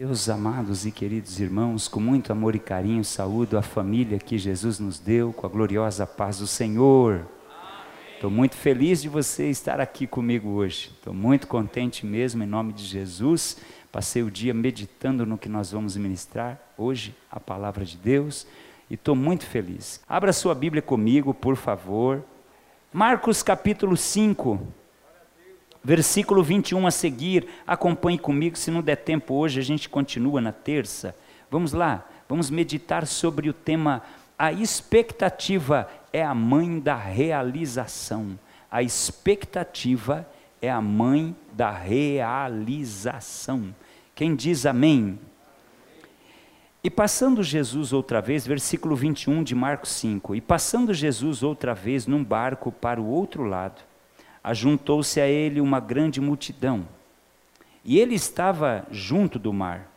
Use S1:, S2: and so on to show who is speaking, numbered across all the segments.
S1: Meus amados e queridos irmãos, com muito amor e carinho, saúdo a família que Jesus nos deu, com a gloriosa paz do Senhor. Estou muito feliz de você estar aqui comigo hoje. Estou muito contente mesmo, em nome de Jesus. Passei o dia meditando no que nós vamos ministrar hoje, a palavra de Deus, e estou muito feliz. Abra sua Bíblia comigo, por favor. Marcos capítulo 5 versículo 21 a seguir, acompanhe comigo, se não der tempo hoje, a gente continua na terça. Vamos lá, vamos meditar sobre o tema A expectativa é a mãe da realização. A expectativa é a mãe da realização. Quem diz amém? E passando Jesus outra vez, versículo 21 de Marcos 5: E passando Jesus outra vez num barco para o outro lado, ajuntou-se a ele uma grande multidão. E ele estava junto do mar.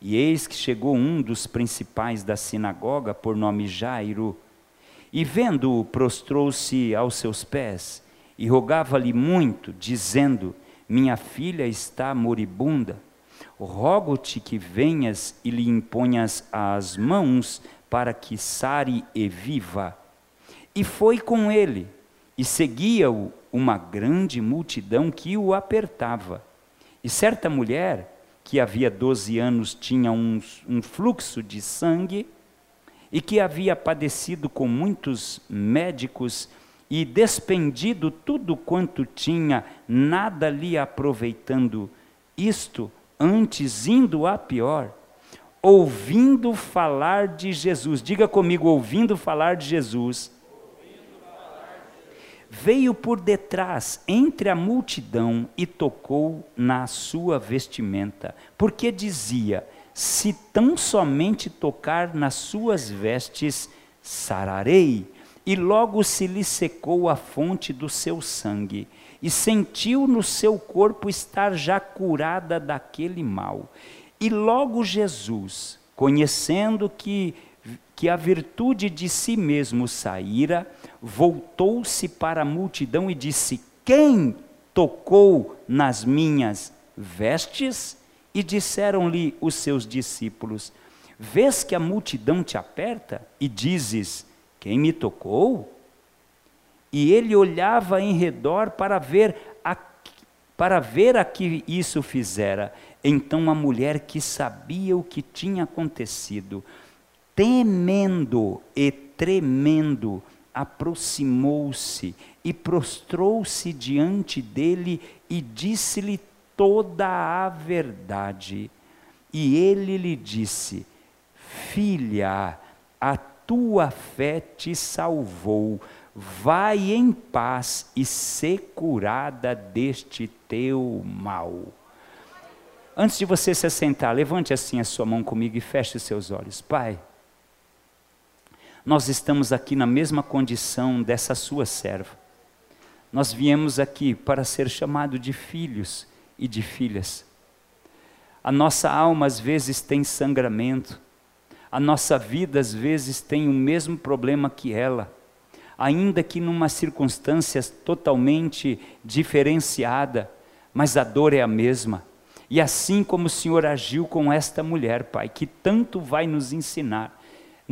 S1: E eis que chegou um dos principais da sinagoga, por nome Jairo, e vendo-o, prostrou-se aos seus pés e rogava-lhe muito, dizendo: Minha filha está moribunda. Rogo-te que venhas e lhe imponhas as mãos para que sare e viva. E foi com ele, e seguia-o uma grande multidão que o apertava. E certa mulher, que havia 12 anos tinha um, um fluxo de sangue, e que havia padecido com muitos médicos e despendido tudo quanto tinha, nada lhe aproveitando, isto antes indo a pior, ouvindo falar de Jesus, diga comigo, ouvindo falar de Jesus, veio por detrás, entre a multidão, e tocou na sua vestimenta, porque dizia: Se tão somente tocar nas suas vestes, sararei. E logo se lhe secou a fonte do seu sangue, e sentiu no seu corpo estar já curada daquele mal. E logo Jesus, conhecendo que que a virtude de si mesmo saíra, voltou-se para a multidão e disse: Quem tocou nas minhas vestes? E disseram-lhe os seus discípulos: Vês que a multidão te aperta e dizes: Quem me tocou? E ele olhava em redor para ver a, para ver a que isso fizera. Então a mulher que sabia o que tinha acontecido, temendo e tremendo, aproximou-se e prostrou-se diante dele e disse-lhe toda a verdade. E ele lhe disse: Filha, a tua fé te salvou. Vai em paz e ser curada deste teu mal. Antes de você se assentar, levante assim a sua mão comigo e feche os seus olhos. Pai, nós estamos aqui na mesma condição dessa sua serva. Nós viemos aqui para ser chamado de filhos e de filhas. A nossa alma às vezes tem sangramento, a nossa vida às vezes tem o mesmo problema que ela, ainda que numa circunstância totalmente diferenciada, mas a dor é a mesma. E assim como o Senhor agiu com esta mulher, Pai, que tanto vai nos ensinar,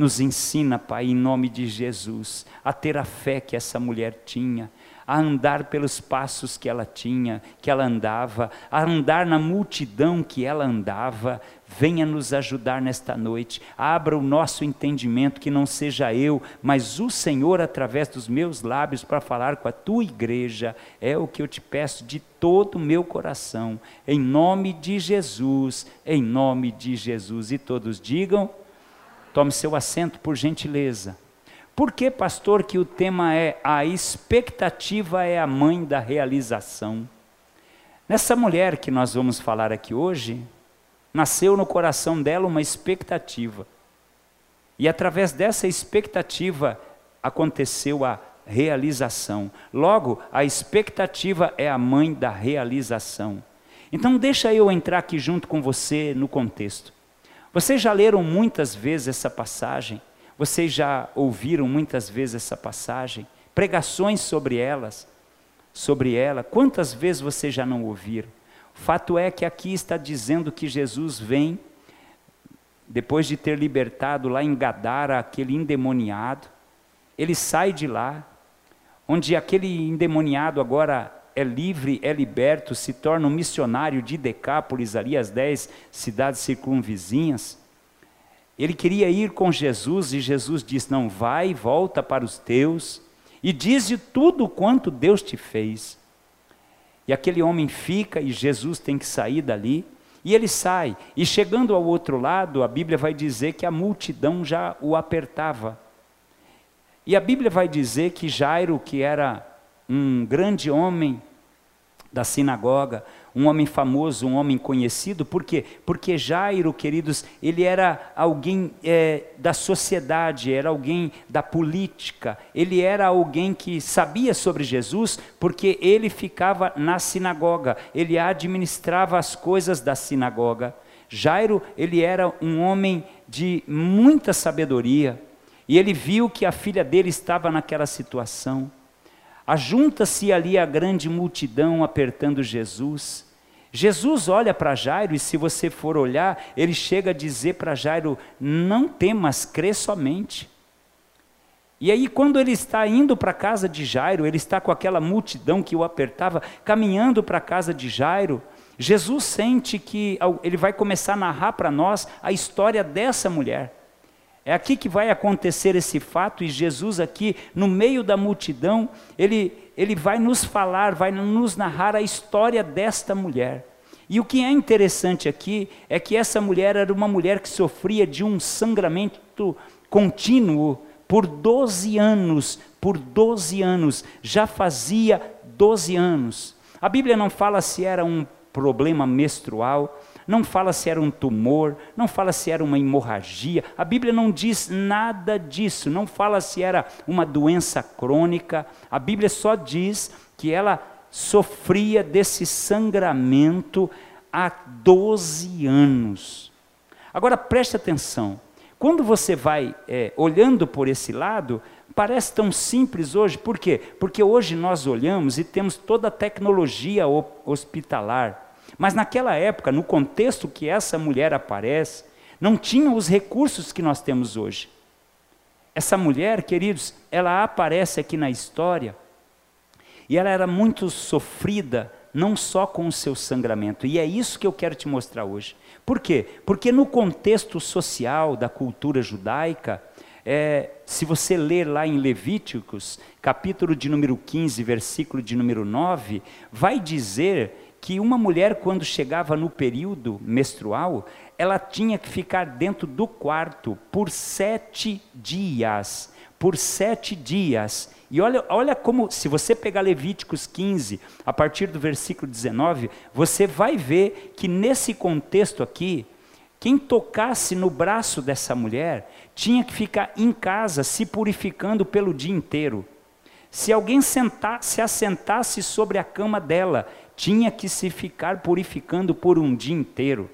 S1: nos ensina, Pai, em nome de Jesus, a ter a fé que essa mulher tinha, a andar pelos passos que ela tinha, que ela andava, a andar na multidão que ela andava. Venha nos ajudar nesta noite. Abra o nosso entendimento, que não seja eu, mas o Senhor através dos meus lábios para falar com a tua igreja. É o que eu te peço de todo o meu coração. Em nome de Jesus, em nome de Jesus. E todos digam: Tome seu assento, por gentileza. Por que, pastor, que o tema é a expectativa é a mãe da realização? Nessa mulher que nós vamos falar aqui hoje, nasceu no coração dela uma expectativa. E através dessa expectativa aconteceu a realização. Logo, a expectativa é a mãe da realização. Então, deixa eu entrar aqui junto com você no contexto. Vocês já leram muitas vezes essa passagem? Vocês já ouviram muitas vezes essa passagem? Pregações sobre elas, sobre ela. Quantas vezes vocês já não ouviram? O fato é que aqui está dizendo que Jesus vem depois de ter libertado lá em Gadara aquele endemoniado, ele sai de lá, onde aquele endemoniado agora é livre, é liberto, se torna um missionário de Decápolis, ali as dez cidades circunvizinhas. Ele queria ir com Jesus e Jesus disse: Não, vai, volta para os teus e dize tudo quanto Deus te fez. E aquele homem fica e Jesus tem que sair dali. E ele sai, e chegando ao outro lado, a Bíblia vai dizer que a multidão já o apertava. E a Bíblia vai dizer que Jairo, que era um grande homem da sinagoga, um homem famoso, um homem conhecido, por quê? Porque Jairo, queridos, ele era alguém é, da sociedade, era alguém da política, ele era alguém que sabia sobre Jesus, porque ele ficava na sinagoga, ele administrava as coisas da sinagoga. Jairo, ele era um homem de muita sabedoria, e ele viu que a filha dele estava naquela situação. Ajunta-se ali a grande multidão apertando Jesus. Jesus olha para Jairo e, se você for olhar, ele chega a dizer para Jairo: Não temas, crê somente. E aí, quando ele está indo para a casa de Jairo, ele está com aquela multidão que o apertava, caminhando para a casa de Jairo. Jesus sente que ele vai começar a narrar para nós a história dessa mulher. É aqui que vai acontecer esse fato, e Jesus, aqui no meio da multidão, ele, ele vai nos falar, vai nos narrar a história desta mulher. E o que é interessante aqui é que essa mulher era uma mulher que sofria de um sangramento contínuo por 12 anos, por 12 anos, já fazia 12 anos. A Bíblia não fala se era um problema menstrual, não fala se era um tumor, não fala se era uma hemorragia, a Bíblia não diz nada disso, não fala se era uma doença crônica, a Bíblia só diz que ela sofria desse sangramento há 12 anos. Agora preste atenção, quando você vai é, olhando por esse lado, parece tão simples hoje, por quê? Porque hoje nós olhamos e temos toda a tecnologia hospitalar. Mas naquela época, no contexto que essa mulher aparece, não tinha os recursos que nós temos hoje. Essa mulher, queridos, ela aparece aqui na história e ela era muito sofrida, não só com o seu sangramento, e é isso que eu quero te mostrar hoje. Por quê? Porque no contexto social da cultura judaica, é, se você ler lá em Levíticos, capítulo de número 15, versículo de número 9, vai dizer que uma mulher, quando chegava no período menstrual, ela tinha que ficar dentro do quarto por sete dias. Por sete dias. E olha, olha como, se você pegar Levíticos 15, a partir do versículo 19, você vai ver que nesse contexto aqui, quem tocasse no braço dessa mulher tinha que ficar em casa se purificando pelo dia inteiro. Se alguém sentar, se assentasse sobre a cama dela, tinha que se ficar purificando por um dia inteiro.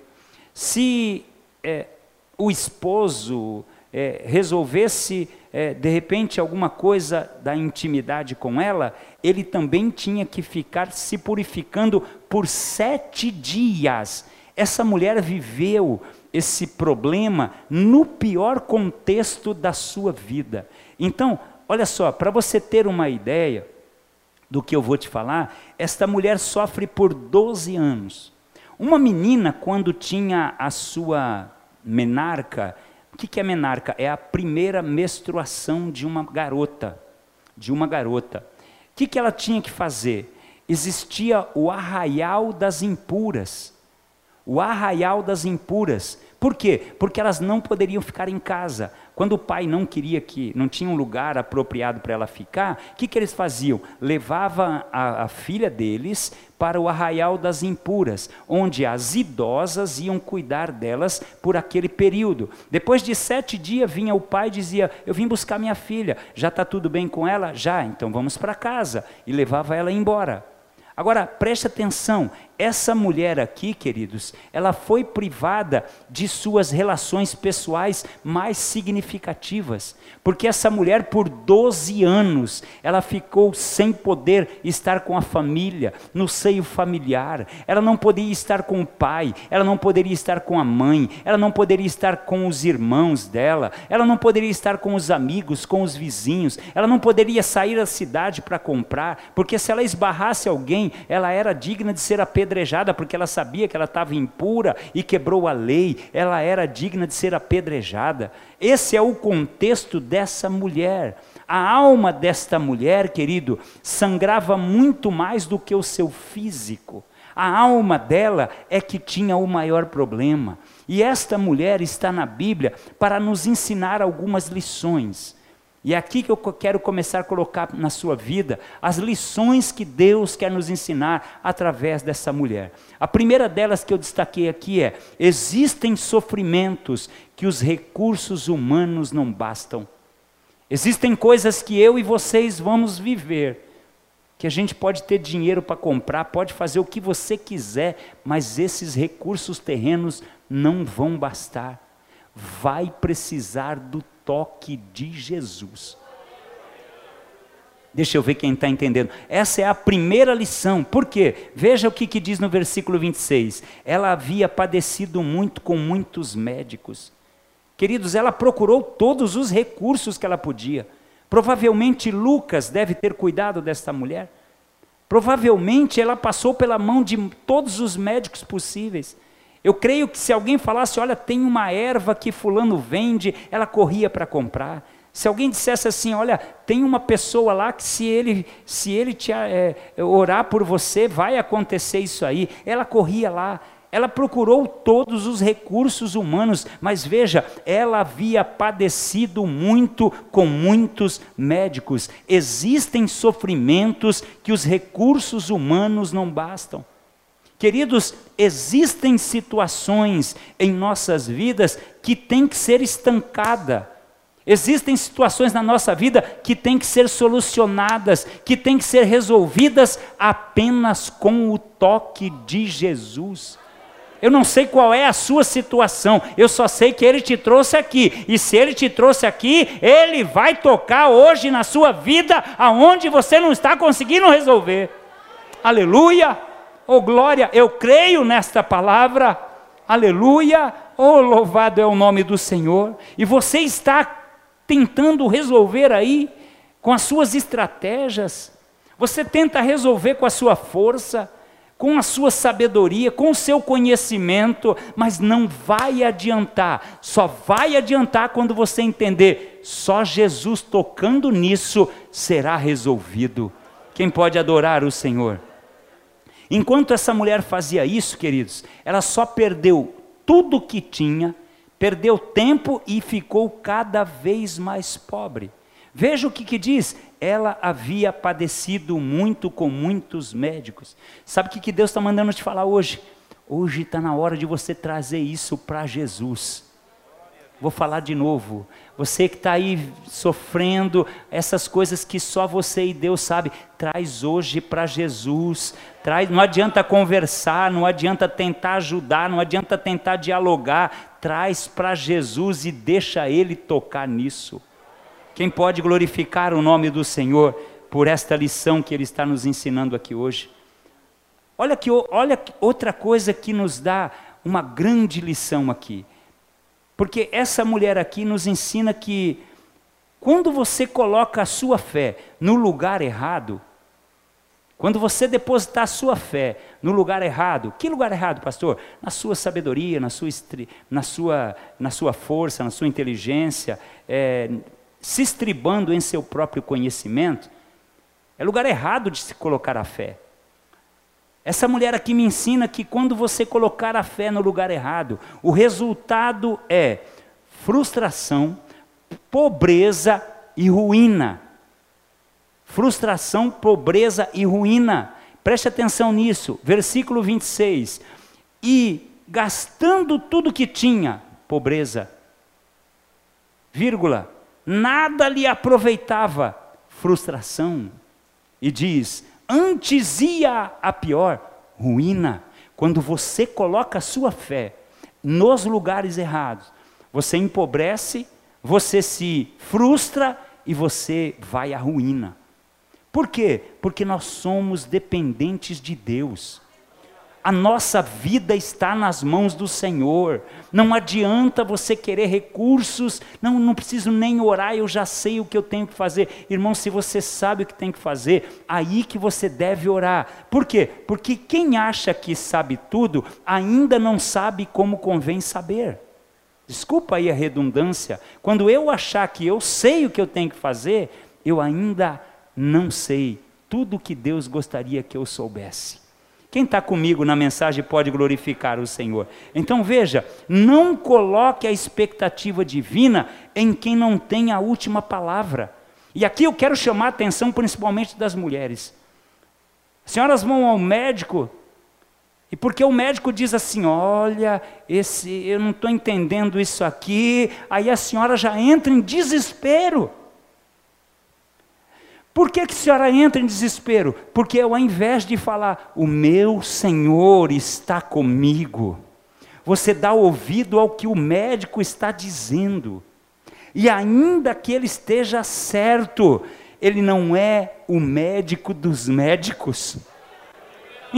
S1: Se é, o esposo é, resolvesse, é, de repente, alguma coisa da intimidade com ela, ele também tinha que ficar se purificando por sete dias. Essa mulher viveu esse problema no pior contexto da sua vida. Então, olha só, para você ter uma ideia, do que eu vou te falar, esta mulher sofre por 12 anos. Uma menina, quando tinha a sua menarca, o que é menarca? É a primeira menstruação de uma garota. De uma garota. O que ela tinha que fazer? Existia o arraial das impuras. O arraial das impuras. Por quê? Porque elas não poderiam ficar em casa. Quando o pai não queria que, não tinha um lugar apropriado para ela ficar, o que, que eles faziam? Levavam a, a filha deles para o arraial das impuras, onde as idosas iam cuidar delas por aquele período. Depois de sete dias vinha o pai e dizia: Eu vim buscar minha filha, já está tudo bem com ela? Já, então vamos para casa. E levava ela embora. Agora, preste atenção: essa mulher aqui, queridos, ela foi privada de suas relações pessoais mais significativas, porque essa mulher, por 12 anos, ela ficou sem poder estar com a família, no seio familiar, ela não poderia estar com o pai, ela não poderia estar com a mãe, ela não poderia estar com os irmãos dela, ela não poderia estar com os amigos, com os vizinhos, ela não poderia sair da cidade para comprar, porque se ela esbarrasse alguém, ela era digna de ser apedrejada apedrejada porque ela sabia que ela estava impura e quebrou a lei, ela era digna de ser apedrejada. Esse é o contexto dessa mulher. A alma desta mulher, querido, sangrava muito mais do que o seu físico. A alma dela é que tinha o maior problema. E esta mulher está na Bíblia para nos ensinar algumas lições. E é aqui que eu quero começar a colocar na sua vida as lições que Deus quer nos ensinar através dessa mulher. A primeira delas que eu destaquei aqui é: existem sofrimentos que os recursos humanos não bastam. Existem coisas que eu e vocês vamos viver, que a gente pode ter dinheiro para comprar, pode fazer o que você quiser, mas esses recursos terrenos não vão bastar. Vai precisar do toque de Jesus. Deixa eu ver quem está entendendo. Essa é a primeira lição. Por quê? Veja o que, que diz no versículo 26. Ela havia padecido muito com muitos médicos. Queridos, ela procurou todos os recursos que ela podia. Provavelmente Lucas deve ter cuidado desta mulher. Provavelmente ela passou pela mão de todos os médicos possíveis. Eu creio que se alguém falasse, olha, tem uma erva que fulano vende, ela corria para comprar. Se alguém dissesse assim, olha, tem uma pessoa lá que se ele, se ele te, é, orar por você, vai acontecer isso aí. Ela corria lá, ela procurou todos os recursos humanos, mas veja, ela havia padecido muito com muitos médicos. Existem sofrimentos que os recursos humanos não bastam. Queridos, existem situações em nossas vidas que têm que ser estancada. Existem situações na nossa vida que têm que ser solucionadas, que têm que ser resolvidas apenas com o toque de Jesus. Eu não sei qual é a sua situação, eu só sei que Ele te trouxe aqui, e se Ele te trouxe aqui, Ele vai tocar hoje na sua vida aonde você não está conseguindo resolver. Aleluia! Oh glória, eu creio nesta palavra. Aleluia. Oh louvado é o nome do Senhor. E você está tentando resolver aí com as suas estratégias. Você tenta resolver com a sua força, com a sua sabedoria, com o seu conhecimento, mas não vai adiantar. Só vai adiantar quando você entender, só Jesus tocando nisso será resolvido. Quem pode adorar o Senhor? Enquanto essa mulher fazia isso, queridos, ela só perdeu tudo que tinha, perdeu tempo e ficou cada vez mais pobre. Veja o que, que diz: ela havia padecido muito com muitos médicos. Sabe o que, que Deus está mandando te falar hoje? Hoje está na hora de você trazer isso para Jesus. Vou falar de novo. Você que está aí sofrendo essas coisas que só você e Deus sabe, traz hoje para Jesus. Traz, não adianta conversar, não adianta tentar ajudar, não adianta tentar dialogar. Traz para Jesus e deixa Ele tocar nisso. Quem pode glorificar o nome do Senhor por esta lição que Ele está nos ensinando aqui hoje? Olha que olha outra coisa que nos dá uma grande lição aqui. Porque essa mulher aqui nos ensina que quando você coloca a sua fé no lugar errado, quando você depositar a sua fé no lugar errado, que lugar errado, pastor? Na sua sabedoria, na sua, na sua, na sua força, na sua inteligência, é, se estribando em seu próprio conhecimento, é lugar errado de se colocar a fé. Essa mulher aqui me ensina que quando você colocar a fé no lugar errado, o resultado é frustração, pobreza e ruína. Frustração, pobreza e ruína. Preste atenção nisso. Versículo 26. E gastando tudo que tinha, pobreza, vírgula, nada lhe aproveitava, frustração. E diz: antes ia a pior, ruína. Quando você coloca a sua fé nos lugares errados, você empobrece, você se frustra e você vai à ruína. Por quê? Porque nós somos dependentes de Deus. A nossa vida está nas mãos do Senhor. Não adianta você querer recursos. Não, não preciso nem orar, eu já sei o que eu tenho que fazer. Irmão, se você sabe o que tem que fazer, aí que você deve orar. Por quê? Porque quem acha que sabe tudo, ainda não sabe como convém saber. Desculpa aí a redundância. Quando eu achar que eu sei o que eu tenho que fazer, eu ainda não sei tudo o que Deus gostaria que eu soubesse. Quem está comigo na mensagem pode glorificar o Senhor. Então veja, não coloque a expectativa divina em quem não tem a última palavra. E aqui eu quero chamar a atenção principalmente das mulheres. As senhoras vão ao médico, e porque o médico diz assim: olha, esse, eu não estou entendendo isso aqui, aí a senhora já entra em desespero. Por que, que a senhora entra em desespero? Porque ao invés de falar, o meu Senhor está comigo, você dá ouvido ao que o médico está dizendo. E ainda que ele esteja certo, ele não é o médico dos médicos.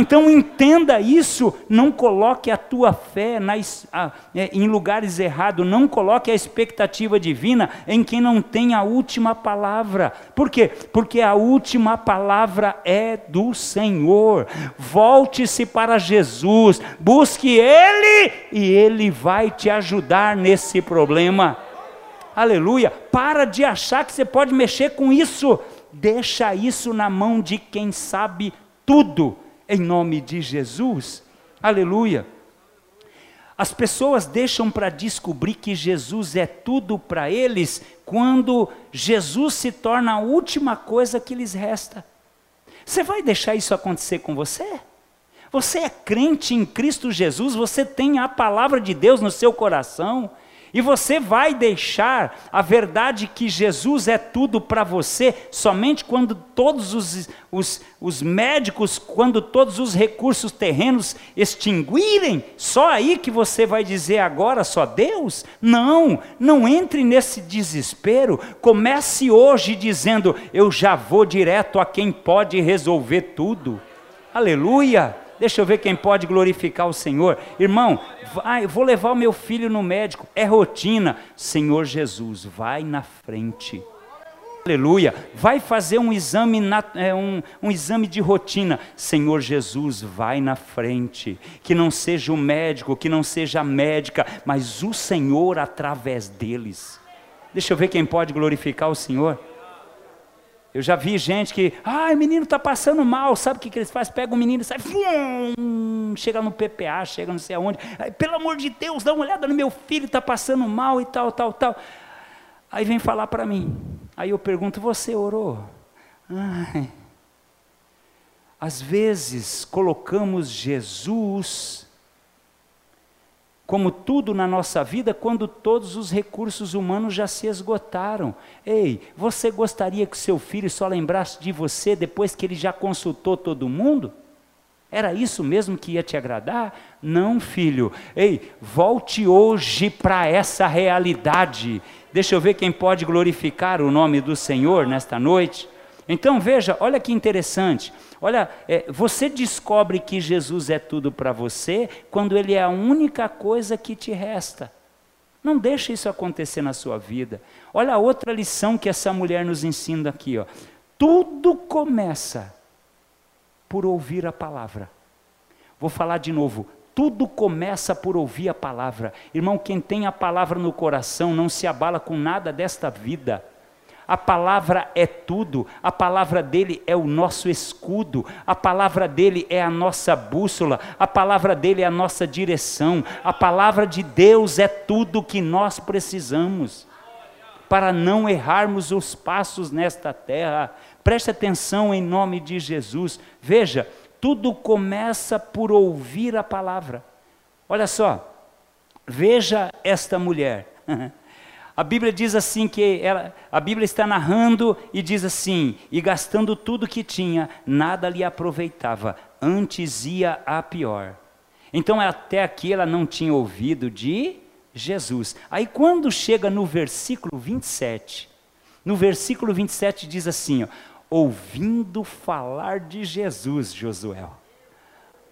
S1: Então entenda isso, não coloque a tua fé nas, a, é, em lugares errados, não coloque a expectativa divina em quem não tem a última palavra. Por quê? Porque a última palavra é do Senhor. Volte-se para Jesus, busque Ele e Ele vai te ajudar nesse problema. Aleluia! Para de achar que você pode mexer com isso. Deixa isso na mão de quem sabe tudo em nome de Jesus. Aleluia. As pessoas deixam para descobrir que Jesus é tudo para eles quando Jesus se torna a última coisa que lhes resta. Você vai deixar isso acontecer com você? Você é crente em Cristo Jesus, você tem a palavra de Deus no seu coração, e você vai deixar a verdade que Jesus é tudo para você somente quando todos os, os, os, médicos, quando todos os recursos terrenos extinguirem? Só aí que você vai dizer agora só Deus? Não, não entre nesse desespero. Comece hoje dizendo: Eu já vou direto a quem pode resolver tudo. Aleluia! Deixa eu ver quem pode glorificar o Senhor. Irmão, vai, vou levar o meu filho no médico. É rotina. Senhor Jesus, vai na frente. Aleluia. Vai fazer um exame, na, é, um, um exame de rotina. Senhor Jesus, vai na frente. Que não seja o médico, que não seja a médica, mas o Senhor através deles. Deixa eu ver quem pode glorificar o Senhor. Eu já vi gente que, ah, o menino está passando mal, sabe o que, que eles fazem? Pega o menino e sai, fum, chega no PPA, chega não sei aonde, aí, pelo amor de Deus, dá uma olhada no meu filho, está passando mal e tal, tal, tal. Aí vem falar para mim, aí eu pergunto, você orou? Ai. Às vezes colocamos Jesus como tudo na nossa vida, quando todos os recursos humanos já se esgotaram. Ei, você gostaria que seu filho só lembrasse de você depois que ele já consultou todo mundo? Era isso mesmo que ia te agradar? Não, filho. Ei, volte hoje para essa realidade. Deixa eu ver quem pode glorificar o nome do Senhor nesta noite. Então veja, olha que interessante. Olha, é, você descobre que Jesus é tudo para você quando Ele é a única coisa que te resta. Não deixe isso acontecer na sua vida. Olha a outra lição que essa mulher nos ensina aqui. Ó. Tudo começa por ouvir a palavra. Vou falar de novo. Tudo começa por ouvir a palavra. Irmão, quem tem a palavra no coração não se abala com nada desta vida. A palavra é tudo, a palavra dele é o nosso escudo, a palavra dele é a nossa bússola, a palavra dele é a nossa direção, a palavra de Deus é tudo que nós precisamos para não errarmos os passos nesta terra. Preste atenção em nome de Jesus. Veja, tudo começa por ouvir a palavra. Olha só, veja esta mulher. A Bíblia diz assim que ela, a Bíblia está narrando e diz assim: e gastando tudo que tinha, nada lhe aproveitava, antes ia a pior. Então até aqui ela não tinha ouvido de Jesus. Aí quando chega no versículo 27, no versículo 27 diz assim: ó, ouvindo falar de Jesus, Josué.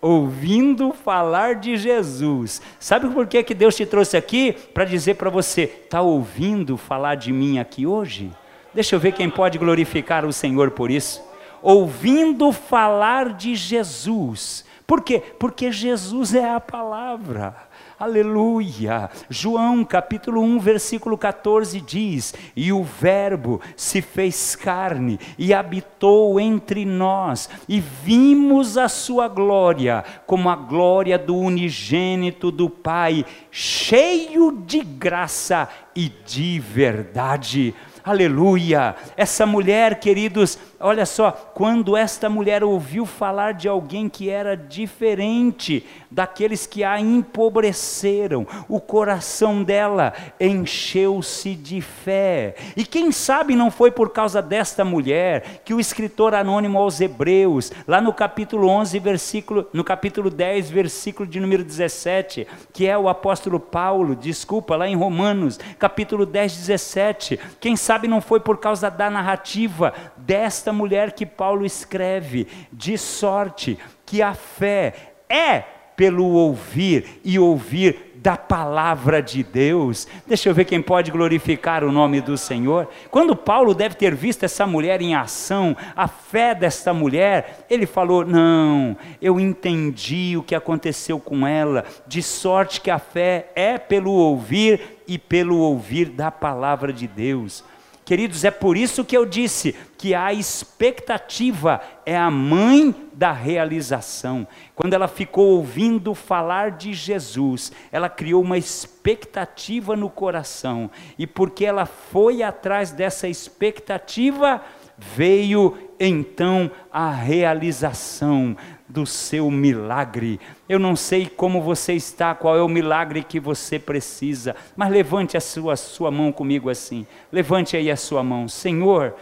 S1: Ouvindo falar de Jesus. Sabe por que, que Deus te trouxe aqui? Para dizer para você: está ouvindo falar de mim aqui hoje? Deixa eu ver quem pode glorificar o Senhor por isso. Ouvindo falar de Jesus. Por quê? Porque Jesus é a palavra. Aleluia! João capítulo 1, versículo 14 diz: E o Verbo se fez carne e habitou entre nós, e vimos a sua glória, como a glória do unigênito do Pai, cheio de graça e de verdade. Aleluia! Essa mulher, queridos, olha só, quando esta mulher ouviu falar de alguém que era diferente daqueles que a empobreceram, o coração dela encheu-se de fé. E quem sabe não foi por causa desta mulher que o escritor anônimo aos Hebreus, lá no capítulo 11, versículo, no capítulo 10, versículo de número 17, que é o apóstolo Paulo, desculpa, lá em Romanos, capítulo 10, 17, quem sabe não foi por causa da narrativa desta mulher que Paulo escreve, de sorte que a fé é pelo ouvir e ouvir da palavra de Deus. Deixa eu ver quem pode glorificar o nome do Senhor. Quando Paulo deve ter visto essa mulher em ação, a fé desta mulher, ele falou: Não, eu entendi o que aconteceu com ela, de sorte que a fé é pelo ouvir e pelo ouvir da palavra de Deus. Queridos, é por isso que eu disse que a expectativa é a mãe da realização. Quando ela ficou ouvindo falar de Jesus, ela criou uma expectativa no coração, e porque ela foi atrás dessa expectativa, veio então a realização do seu milagre. Eu não sei como você está, qual é o milagre que você precisa, mas levante a sua, sua mão comigo assim. Levante aí a sua mão. Senhor,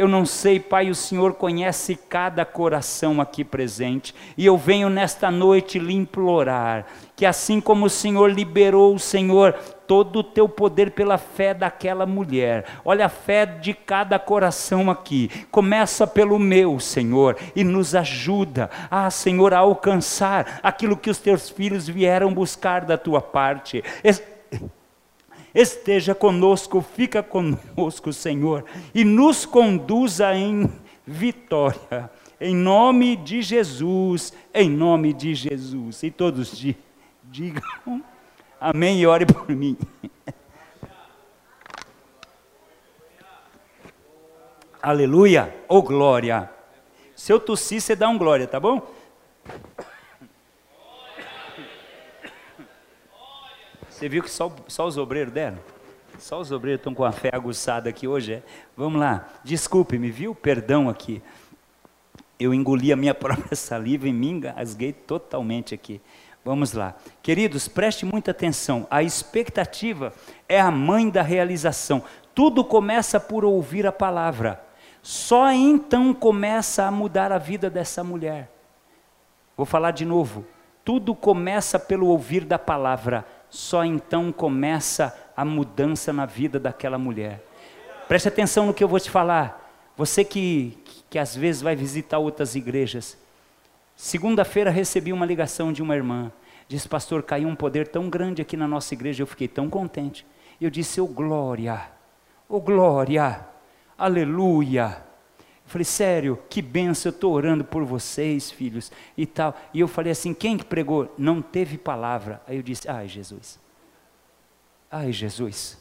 S1: eu não sei, Pai, o Senhor conhece cada coração aqui presente, e eu venho nesta noite lhe implorar que assim como o Senhor liberou o Senhor todo o teu poder pela fé daquela mulher. Olha a fé de cada coração aqui. Começa pelo meu, Senhor, e nos ajuda, ah, Senhor, a alcançar aquilo que os teus filhos vieram buscar da tua parte esteja conosco, fica conosco, Senhor, e nos conduza em vitória. Em nome de Jesus, em nome de Jesus. E todos digam amém e ore por mim. Aleluia, ou oh, glória. Se eu tossir, você dá um glória, tá bom? Você viu que só, só os obreiros deram? Só os obreiros estão com a fé aguçada aqui hoje, é? Vamos lá, desculpe-me, viu? Perdão aqui. Eu engoli a minha própria saliva e me engasguei totalmente aqui. Vamos lá. Queridos, preste muita atenção. A expectativa é a mãe da realização. Tudo começa por ouvir a palavra. Só então começa a mudar a vida dessa mulher. Vou falar de novo. Tudo começa pelo ouvir da palavra só então começa a mudança na vida daquela mulher. Preste atenção no que eu vou te falar. Você que, que, que às vezes vai visitar outras igrejas. Segunda-feira recebi uma ligação de uma irmã. Disse, pastor, caiu um poder tão grande aqui na nossa igreja, eu fiquei tão contente. Eu disse, ô oh, glória, ô oh, glória, aleluia. Falei, sério, que benção, eu estou orando por vocês, filhos, e tal. E eu falei assim, quem que pregou? Não teve palavra. Aí eu disse, ai Jesus, ai Jesus.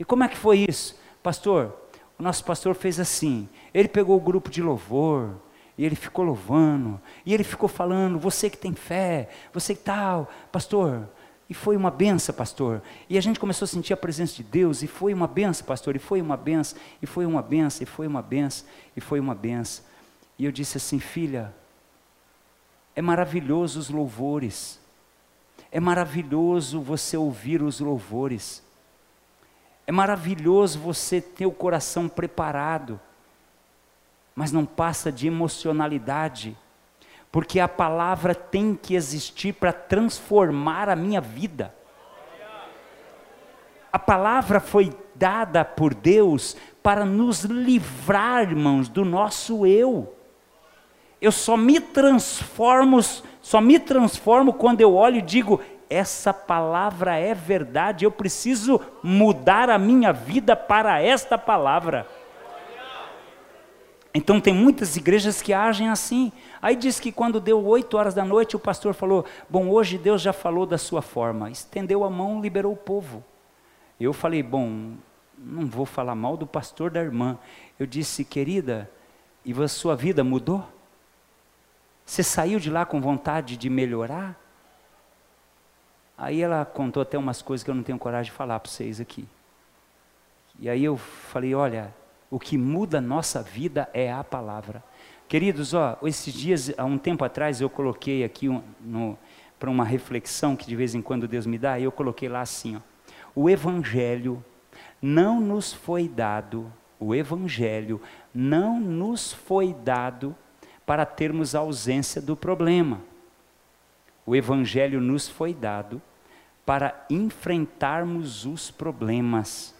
S1: E como é que foi isso? Pastor, o nosso pastor fez assim, ele pegou o grupo de louvor, e ele ficou louvando, e ele ficou falando, você que tem fé, você que tal, pastor, e foi uma benção, pastor. E a gente começou a sentir a presença de Deus, e foi uma benção, pastor, e foi uma benção, e foi uma benção, e foi uma benção, e foi uma benção. E eu disse assim, filha, é maravilhoso os louvores, é maravilhoso você ouvir os louvores. É maravilhoso você ter o coração preparado, mas não passa de emocionalidade, porque a palavra tem que existir para transformar a minha vida. A palavra foi dada por Deus para nos livrar, irmãos, do nosso eu. Eu só me transformo, só me transformo quando eu olho e digo: essa palavra é verdade, eu preciso mudar a minha vida para esta palavra. Então tem muitas igrejas que agem assim. Aí diz que quando deu oito horas da noite, o pastor falou: Bom, hoje Deus já falou da sua forma. Estendeu a mão, liberou o povo. Eu falei: Bom, não vou falar mal do pastor da irmã. Eu disse: Querida, e a sua vida mudou? Você saiu de lá com vontade de melhorar? Aí ela contou até umas coisas que eu não tenho coragem de falar para vocês aqui. E aí eu falei: olha, o que muda a nossa vida é a palavra. Queridos, ó, esses dias, há um tempo atrás, eu coloquei aqui um, para uma reflexão que de vez em quando Deus me dá, e eu coloquei lá assim: ó, o Evangelho não nos foi dado, o Evangelho não nos foi dado para termos ausência do problema. O Evangelho nos foi dado para enfrentarmos os problemas.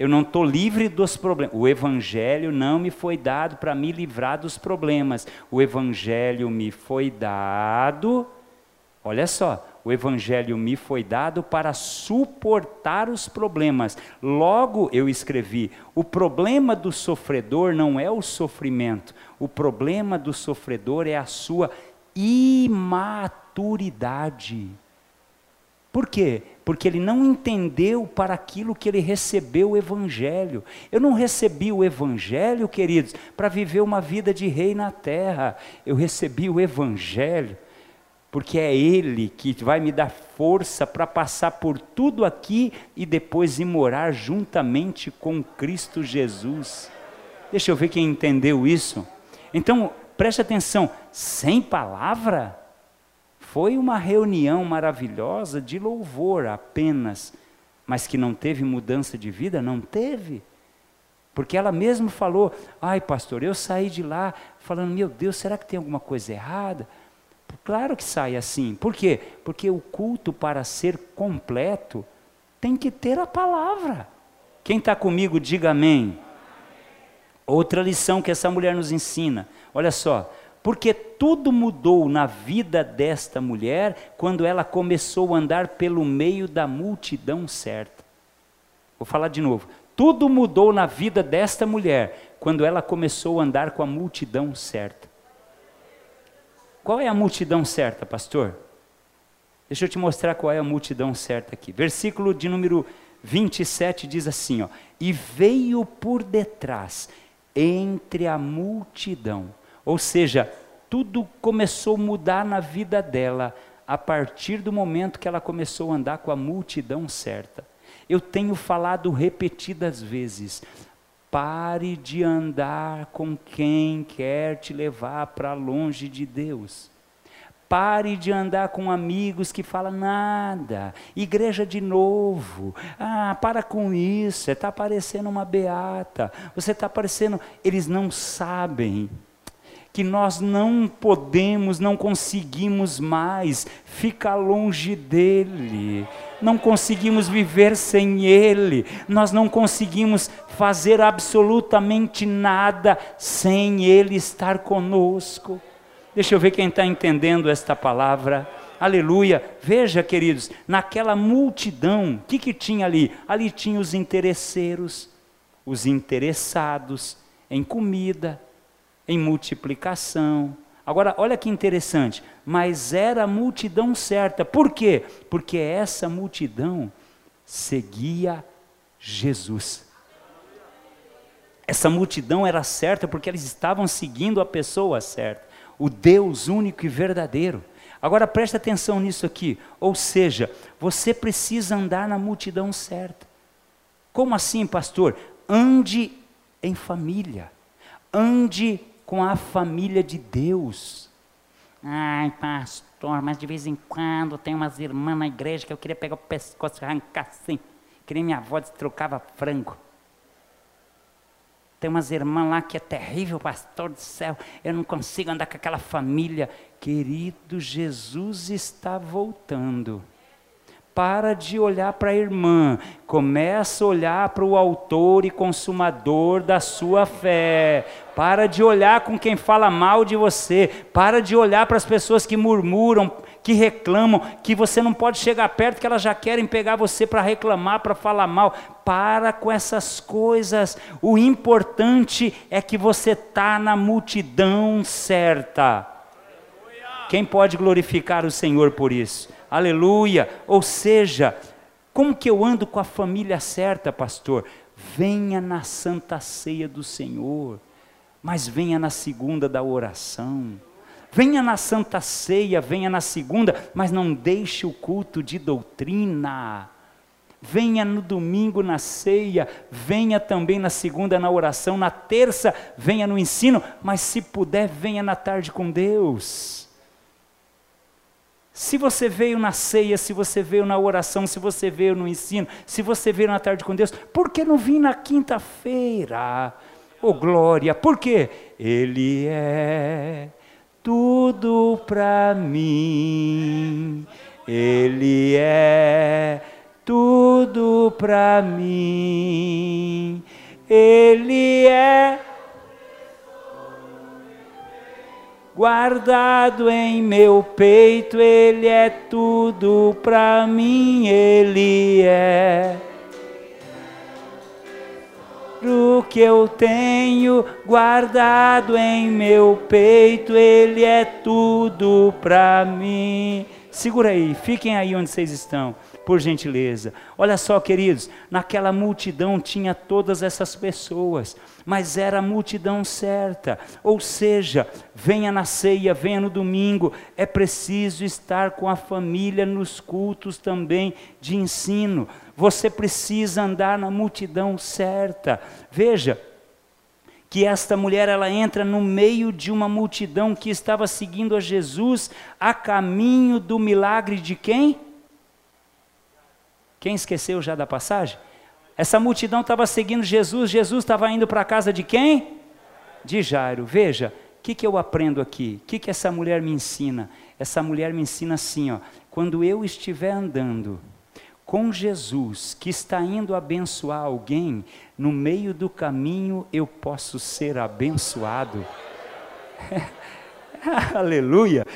S1: Eu não estou livre dos problemas. O Evangelho não me foi dado para me livrar dos problemas. O Evangelho me foi dado, olha só, o Evangelho me foi dado para suportar os problemas. Logo eu escrevi: o problema do sofredor não é o sofrimento, o problema do sofredor é a sua imaturidade. Por quê? Porque ele não entendeu para aquilo que ele recebeu o Evangelho. Eu não recebi o Evangelho, queridos, para viver uma vida de rei na terra. Eu recebi o Evangelho porque é Ele que vai me dar força para passar por tudo aqui e depois ir morar juntamente com Cristo Jesus. Deixa eu ver quem entendeu isso. Então, preste atenção: sem palavra, foi uma reunião maravilhosa de louvor apenas, mas que não teve mudança de vida? Não teve. Porque ela mesma falou: ai, pastor, eu saí de lá falando, meu Deus, será que tem alguma coisa errada? Claro que sai assim. Por quê? Porque o culto, para ser completo, tem que ter a palavra. Quem está comigo, diga amém. Outra lição que essa mulher nos ensina. Olha só. Porque tudo mudou na vida desta mulher quando ela começou a andar pelo meio da multidão certa. Vou falar de novo. Tudo mudou na vida desta mulher quando ela começou a andar com a multidão certa. Qual é a multidão certa, pastor? Deixa eu te mostrar qual é a multidão certa aqui. Versículo de número 27 diz assim: ó, E veio por detrás, entre a multidão. Ou seja, tudo começou a mudar na vida dela a partir do momento que ela começou a andar com a multidão certa. Eu tenho falado repetidas vezes: Pare de andar com quem quer te levar para longe de Deus. Pare de andar com amigos que falam nada. Igreja de novo. Ah, para com isso. Você está parecendo uma beata. Você está parecendo. Eles não sabem que nós não podemos, não conseguimos mais ficar longe dele não conseguimos viver sem Ele, nós não conseguimos fazer absolutamente nada sem Ele estar conosco. Deixa eu ver quem está entendendo esta palavra. Aleluia. Veja, queridos, naquela multidão, o que, que tinha ali? Ali tinha os interesseiros, os interessados em comida, em multiplicação, Agora, olha que interessante, mas era a multidão certa. Por quê? Porque essa multidão seguia Jesus. Essa multidão era certa porque eles estavam seguindo a pessoa certa, o Deus único e verdadeiro. Agora preste atenção nisso aqui, ou seja, você precisa andar na multidão certa. Como assim, pastor? Ande em família, ande com a família de Deus.
S2: Ai, pastor, mas de vez em quando tem umas irmãs na igreja que eu queria pegar o pescoço e arrancar assim.
S1: Que nem minha avó trocava frango. Tem umas irmãs lá que é terrível, pastor do céu. Eu não consigo andar com aquela família. Querido, Jesus está voltando. Para de olhar para a irmã, começa a olhar para o autor e consumador da sua fé. Para de olhar com quem fala mal de você. Para de olhar para as pessoas que murmuram, que reclamam, que você não pode chegar perto, que elas já querem pegar você para reclamar, para falar mal. Para com essas coisas. O importante é que você está na multidão certa. Quem pode glorificar o Senhor por isso? Aleluia! Ou seja, como que eu ando com a família certa, pastor? Venha na santa ceia do Senhor, mas venha na segunda da oração Venha na Santa Ceia, venha na segunda, mas não deixe o culto de doutrina. Venha no domingo na ceia, venha também na segunda na oração, na terça venha no ensino, mas se puder, venha na tarde com Deus. Se você veio na ceia, se você veio na oração, se você veio no ensino, se você veio na tarde com Deus, por que não vir na quinta-feira? Oh glória, por quê? Ele é tudo para mim. Ele é tudo para mim. Ele é guardado em meu peito, ele é tudo para mim, ele é o que eu tenho guardado em meu peito, Ele é tudo para mim. Segura aí, fiquem aí onde vocês estão, por gentileza. Olha só, queridos, naquela multidão tinha todas essas pessoas, mas era a multidão certa. Ou seja, venha na ceia, venha no domingo, é preciso estar com a família nos cultos também de ensino você precisa andar na multidão certa. Veja que esta mulher ela entra no meio de uma multidão que estava seguindo a Jesus a caminho do milagre de quem? Quem esqueceu já da passagem? Essa multidão estava seguindo Jesus, Jesus estava indo para a casa de quem? De Jairo. Veja, o que, que eu aprendo aqui? O que, que essa mulher me ensina? Essa mulher me ensina assim, ó, quando eu estiver andando com Jesus, que está indo abençoar alguém, no meio do caminho eu posso ser abençoado. Aleluia!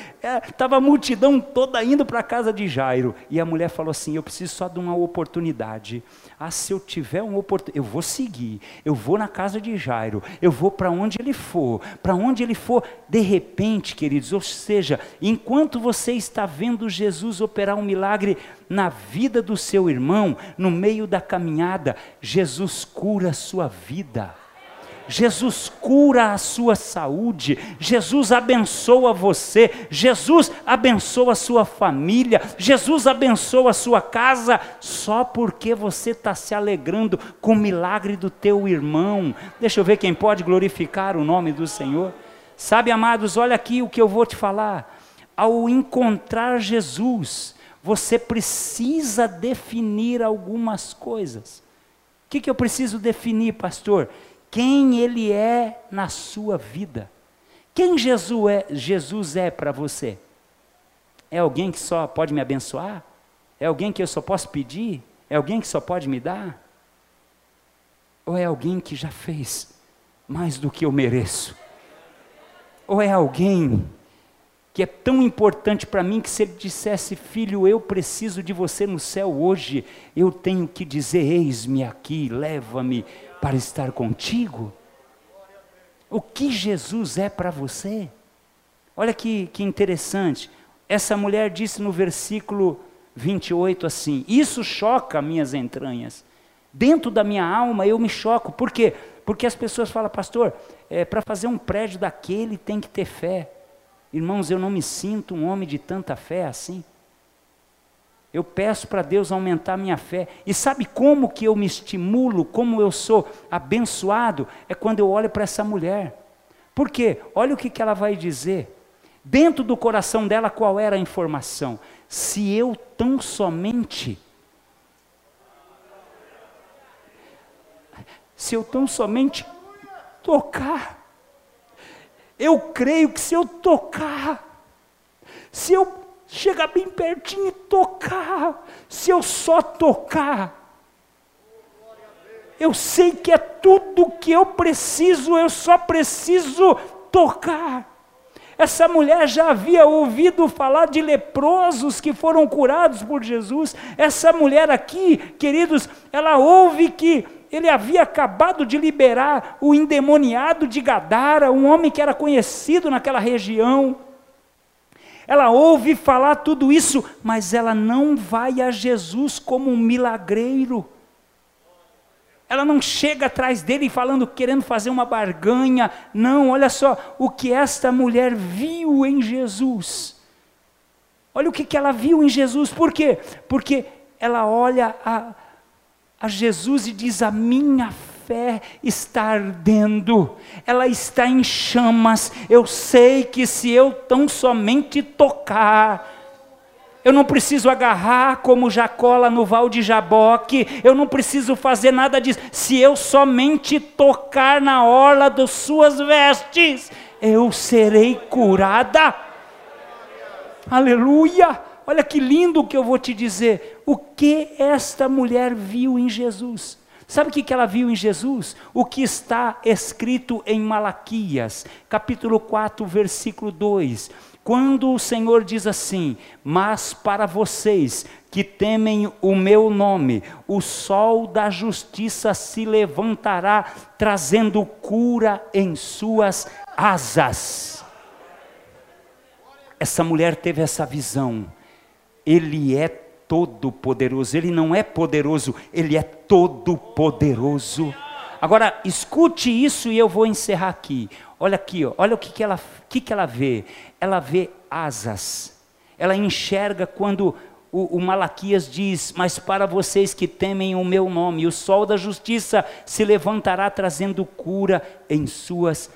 S1: Estava é, a multidão toda indo para a casa de Jairo. E a mulher falou assim: Eu preciso só de uma oportunidade. Ah, se eu tiver uma oportunidade, eu vou seguir. Eu vou na casa de Jairo. Eu vou para onde ele for. Para onde ele for. De repente, queridos, ou seja, enquanto você está vendo Jesus operar um milagre na vida do seu irmão, no meio da caminhada, Jesus cura a sua vida. Jesus cura a sua saúde, Jesus abençoa você, Jesus abençoa a sua família, Jesus abençoa a sua casa, só porque você está se alegrando com o milagre do teu irmão. Deixa eu ver quem pode glorificar o nome do Senhor. Sabe, amados, olha aqui o que eu vou te falar. Ao encontrar Jesus, você precisa definir algumas coisas. O que, que eu preciso definir, pastor? Quem Ele é na sua vida. Quem Jesus é, Jesus é para você? É alguém que só pode me abençoar? É alguém que eu só posso pedir? É alguém que só pode me dar? Ou é alguém que já fez mais do que eu mereço? Ou é alguém que é tão importante para mim que se ele dissesse, filho, eu preciso de você no céu hoje, eu tenho que dizer, eis-me aqui, leva-me para estar contigo? O que Jesus é para você? Olha que, que interessante. Essa mulher disse no versículo 28 assim: Isso choca minhas entranhas. Dentro da minha alma eu me choco. Por quê? Porque as pessoas falam, pastor, é, para fazer um prédio daquele tem que ter fé. Irmãos, eu não me sinto um homem de tanta fé assim. Eu peço para Deus aumentar minha fé. E sabe como que eu me estimulo, como eu sou abençoado? É quando eu olho para essa mulher. Por quê? Olha o que, que ela vai dizer. Dentro do coração dela, qual era a informação? Se eu tão somente se eu tão somente tocar. Eu creio que se eu tocar, se eu chegar bem pertinho e tocar, se eu só tocar, eu sei que é tudo que eu preciso, eu só preciso tocar. Essa mulher já havia ouvido falar de leprosos que foram curados por Jesus. Essa mulher aqui, queridos, ela ouve que ele havia acabado de liberar o endemoniado de Gadara, um homem que era conhecido naquela região. Ela ouve falar tudo isso, mas ela não vai a Jesus como um milagreiro. Ela não chega atrás dele falando, querendo fazer uma barganha. Não, olha só o que esta mulher viu em Jesus. Olha o que, que ela viu em Jesus. Por quê? Porque ela olha a, a Jesus e diz: A minha fé está ardendo, ela está em chamas. Eu sei que se eu tão somente tocar, eu não preciso agarrar como Jacó lá no val de Jaboque, eu não preciso fazer nada disso. Se eu somente tocar na orla das suas vestes, eu serei curada. Aleluia! Olha que lindo que eu vou te dizer. O que esta mulher viu em Jesus? Sabe o que ela viu em Jesus? O que está escrito em Malaquias, capítulo 4, versículo 2. Quando o Senhor diz assim: Mas para vocês que temem o meu nome, o sol da justiça se levantará, trazendo cura em suas asas. Essa mulher teve essa visão. Ele é todo poderoso. Ele não é poderoso, ele é todo poderoso. Agora, escute isso e eu vou encerrar aqui. Olha aqui, olha o que, que, ela, que, que ela vê. Ela vê asas. Ela enxerga quando o, o, Malaquias diz: Mas para vocês que temem o meu nome, o sol da justiça se levantará trazendo cura em suas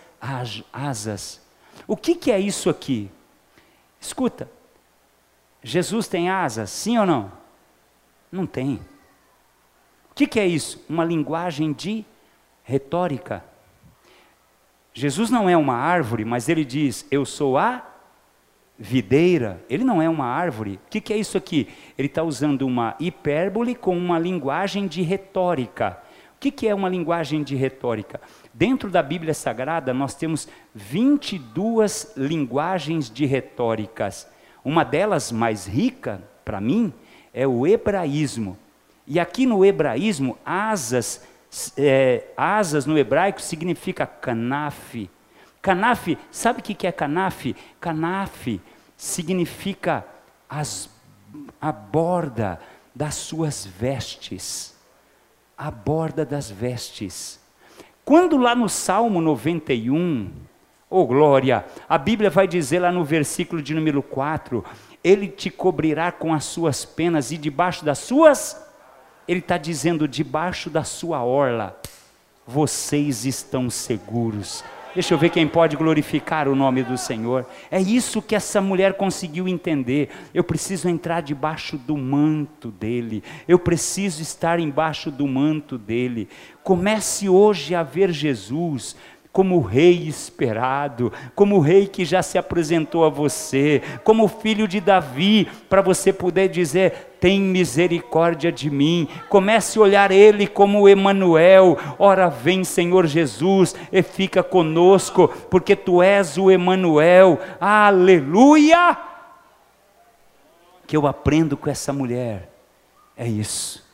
S1: asas. O que, que é isso aqui? Escuta, Jesus tem asas, sim ou não? Não tem. O que, que é isso? Uma linguagem de retórica. Jesus não é uma árvore, mas ele diz: Eu sou a videira. Ele não é uma árvore. O que, que é isso aqui? Ele está usando uma hipérbole com uma linguagem de retórica. O que, que é uma linguagem de retórica? Dentro da Bíblia Sagrada, nós temos 22 linguagens de retóricas. Uma delas, mais rica para mim, é o hebraísmo. E aqui no hebraísmo, asas, é, asas no hebraico significa canaf. Canaf, sabe o que é canaf? Canaf significa as, a borda das suas vestes. A borda das vestes. Quando lá no Salmo 91, Oh glória! A Bíblia vai dizer lá no versículo de número 4: Ele te cobrirá com as suas penas e debaixo das suas. Ele está dizendo: debaixo da sua orla, vocês estão seguros. Deixa eu ver quem pode glorificar o nome do Senhor. É isso que essa mulher conseguiu entender. Eu preciso entrar debaixo do manto dele. Eu preciso estar embaixo do manto dele. Comece hoje a ver Jesus como o rei esperado, como o rei que já se apresentou a você, como o filho de Davi, para você poder dizer: tem misericórdia de mim. Comece a olhar ele como Emanuel. Ora vem, Senhor Jesus, e fica conosco, porque tu és o Emanuel. Aleluia! Que eu aprendo com essa mulher é isso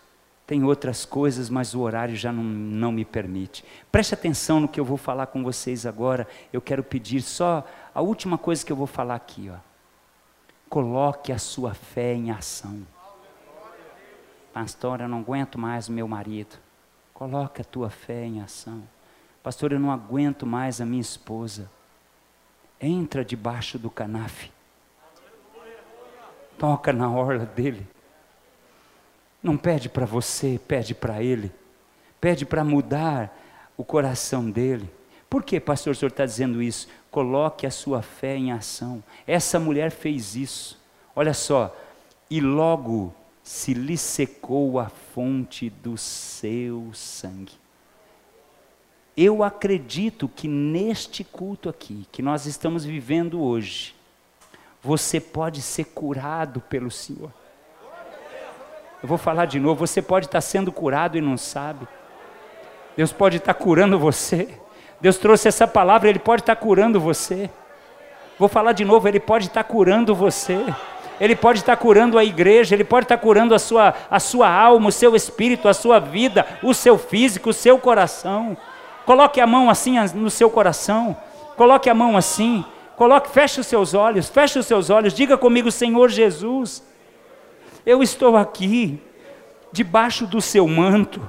S1: tem outras coisas, mas o horário já não, não me permite. Preste atenção no que eu vou falar com vocês agora. Eu quero pedir só a última coisa que eu vou falar aqui. Ó. Coloque a sua fé em ação. Pastor, eu não aguento mais o meu marido. Coloque a tua fé em ação. Pastor, eu não aguento mais a minha esposa. Entra debaixo do canafe. Toca na orla dele. Não pede para você, pede para ele. Pede para mudar o coração dele. Por que, pastor, o senhor está dizendo isso? Coloque a sua fé em ação. Essa mulher fez isso. Olha só. E logo se lhe secou a fonte do seu sangue. Eu acredito que neste culto aqui, que nós estamos vivendo hoje, você pode ser curado pelo Senhor. Eu vou falar de novo, você pode estar sendo curado e não sabe. Deus pode estar curando você. Deus trouxe essa palavra, Ele pode estar curando você. Vou falar de novo, Ele pode estar curando você. Ele pode estar curando a igreja, Ele pode estar curando a sua, a sua alma, o seu espírito, a sua vida, o seu físico, o seu coração. Coloque a mão assim no seu coração. Coloque a mão assim. Coloque, feche os seus olhos, feche os seus olhos. Diga comigo, Senhor Jesus, eu estou aqui debaixo do seu manto.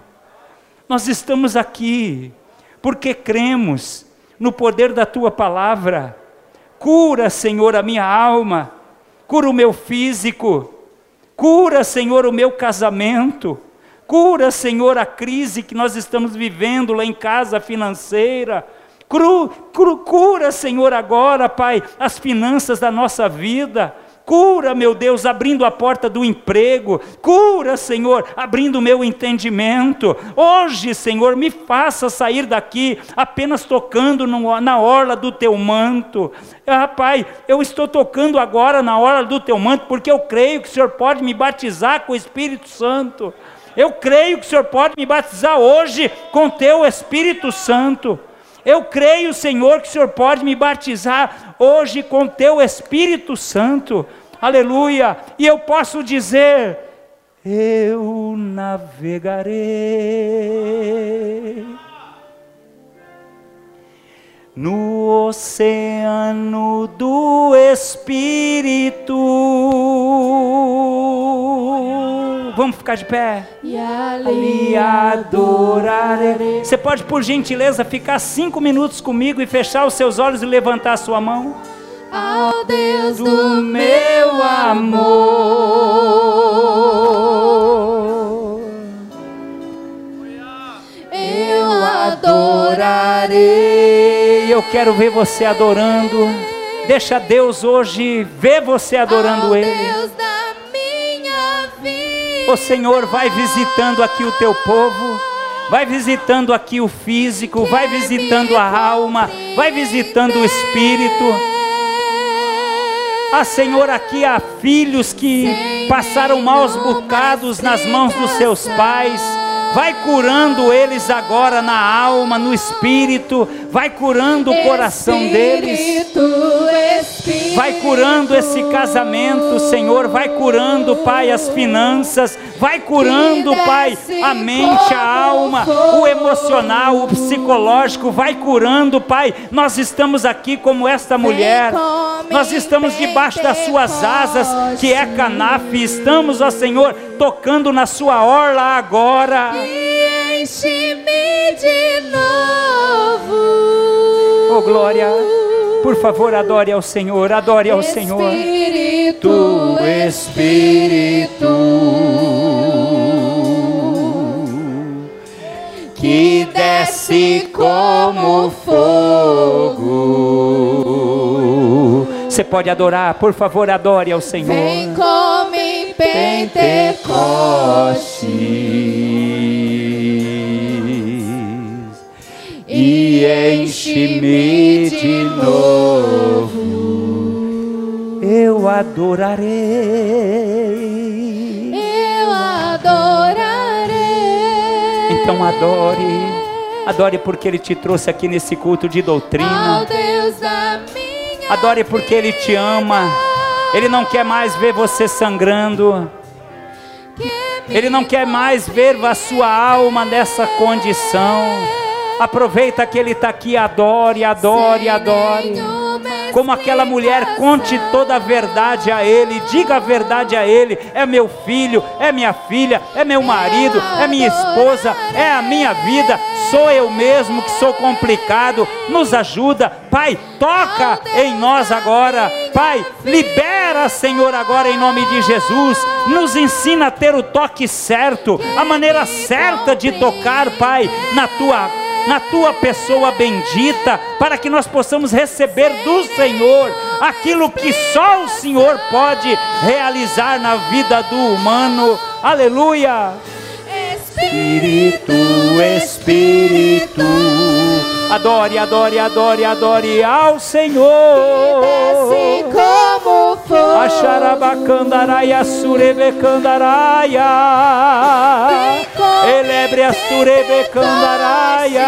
S1: Nós estamos aqui porque cremos no poder da tua palavra. Cura, Senhor, a minha alma. Cura o meu físico. Cura, Senhor, o meu casamento. Cura, Senhor, a crise que nós estamos vivendo lá em casa financeira. Cru, cru, cura, Senhor, agora, Pai, as finanças da nossa vida. Cura, meu Deus, abrindo a porta do emprego. Cura, Senhor, abrindo o meu entendimento. Hoje, Senhor, me faça sair daqui apenas tocando no, na orla do teu manto. Ah, Pai, eu estou tocando agora na orla do teu manto porque eu creio que o Senhor pode me batizar com o Espírito Santo. Eu creio que o Senhor pode me batizar hoje com teu Espírito Santo. Eu creio, Senhor, que o Senhor pode me batizar hoje com teu Espírito Santo. Aleluia. E eu posso dizer: eu navegarei no oceano do Espírito. Vamos ficar de pé.
S2: E ali adorarei.
S1: Você pode, por gentileza, ficar cinco minutos comigo e fechar os seus olhos e levantar a sua mão?
S2: Ao Deus do meu amor, eu adorarei.
S1: Eu quero ver você adorando. Deixa Deus hoje ver você adorando Ele. O Senhor vai visitando aqui o teu povo, vai visitando aqui o físico, vai visitando a alma, vai visitando o espírito. Ah, Senhor, aqui há filhos que passaram maus bocados nas mãos dos seus pais. Vai curando eles agora na alma, no espírito, vai curando o coração deles. Vai curando esse casamento, Senhor. Vai curando, Pai, as finanças. Vai curando, Pai, a mente, a alma, o emocional, o psicológico. Vai curando, Pai. Nós estamos aqui como esta mulher. Nós estamos debaixo das suas asas, que é Canafe. Estamos, ó Senhor, tocando na sua orla agora.
S2: E enche-me de novo.
S1: Oh, glória. Por favor, adore ao Senhor. Adore ao Senhor.
S2: Espírito,
S1: Espírito que desce como fogo. Você pode adorar, por favor, adore ao Senhor.
S2: Vem como em
S1: Pentecostes e enche-me de novo. Eu adorarei.
S2: eu adorarei.
S1: Então adore, adore porque Ele te trouxe aqui nesse culto de doutrina.
S2: Deus da minha
S1: Adore porque Ele te ama. Ele não quer mais ver você sangrando. Ele não quer mais ver a sua alma nessa condição. Aproveita que Ele está aqui, adore, adore, adore. Como aquela mulher, conte toda a verdade a Ele, diga a verdade a Ele. É meu filho, é minha filha, é meu marido, é minha esposa, é a minha vida. Sou eu mesmo que sou complicado. Nos ajuda, Pai, toca em nós agora. Pai, libera, Senhor, agora em nome de Jesus. Nos ensina a ter o toque certo, a maneira certa de tocar, Pai, na tua na tua pessoa bendita, para que nós possamos receber do Senhor aquilo que só o Senhor pode realizar na vida do humano. Aleluia! Espírito, Espírito, Adore, adore, adore, adore ao Senhor.
S2: Desce como fogo.
S1: Acharabacandaraia, surebecandaraia.
S2: Com
S1: Elebre a surebecandaraia.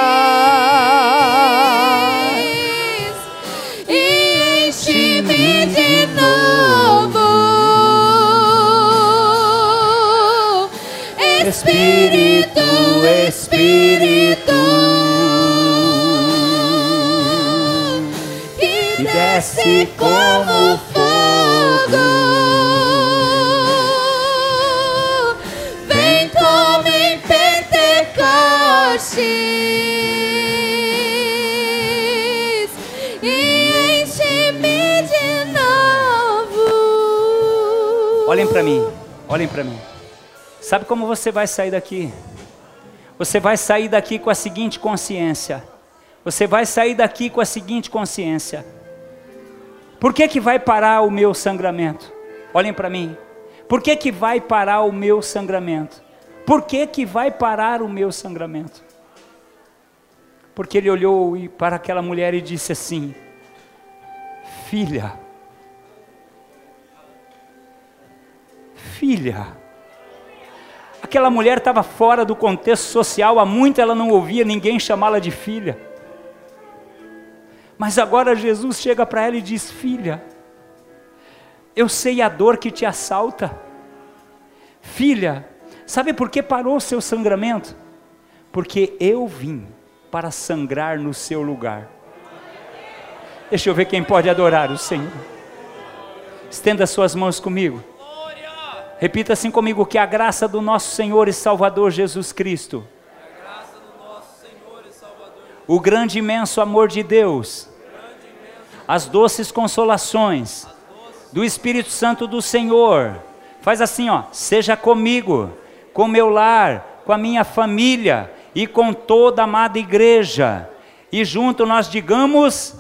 S2: Espírito, Espírito. Que desce como fogo. Vem como em Pentecostes e enche-me de novo.
S1: Olhem para mim, olhem para mim. Sabe como você vai sair daqui? Você vai sair daqui com a seguinte consciência. Você vai sair daqui com a seguinte consciência. Por que que vai parar o meu sangramento? Olhem para mim. Por que que vai parar o meu sangramento? Por que que vai parar o meu sangramento? Porque ele olhou para aquela mulher e disse assim: Filha, filha. Aquela mulher estava fora do contexto social, há muito ela não ouvia ninguém chamá-la de filha. Mas agora Jesus chega para ela e diz: Filha, eu sei a dor que te assalta. Filha, sabe por que parou o seu sangramento? Porque eu vim para sangrar no seu lugar. Deixa eu ver quem pode adorar o Senhor. Estenda suas mãos comigo. Repita assim comigo: que a graça do nosso Senhor e Salvador Jesus Cristo, o grande e imenso amor de Deus, as doces consolações do Espírito Santo do Senhor, faz assim, ó, seja comigo, com meu lar, com a minha família e com toda a amada igreja, e junto nós digamos.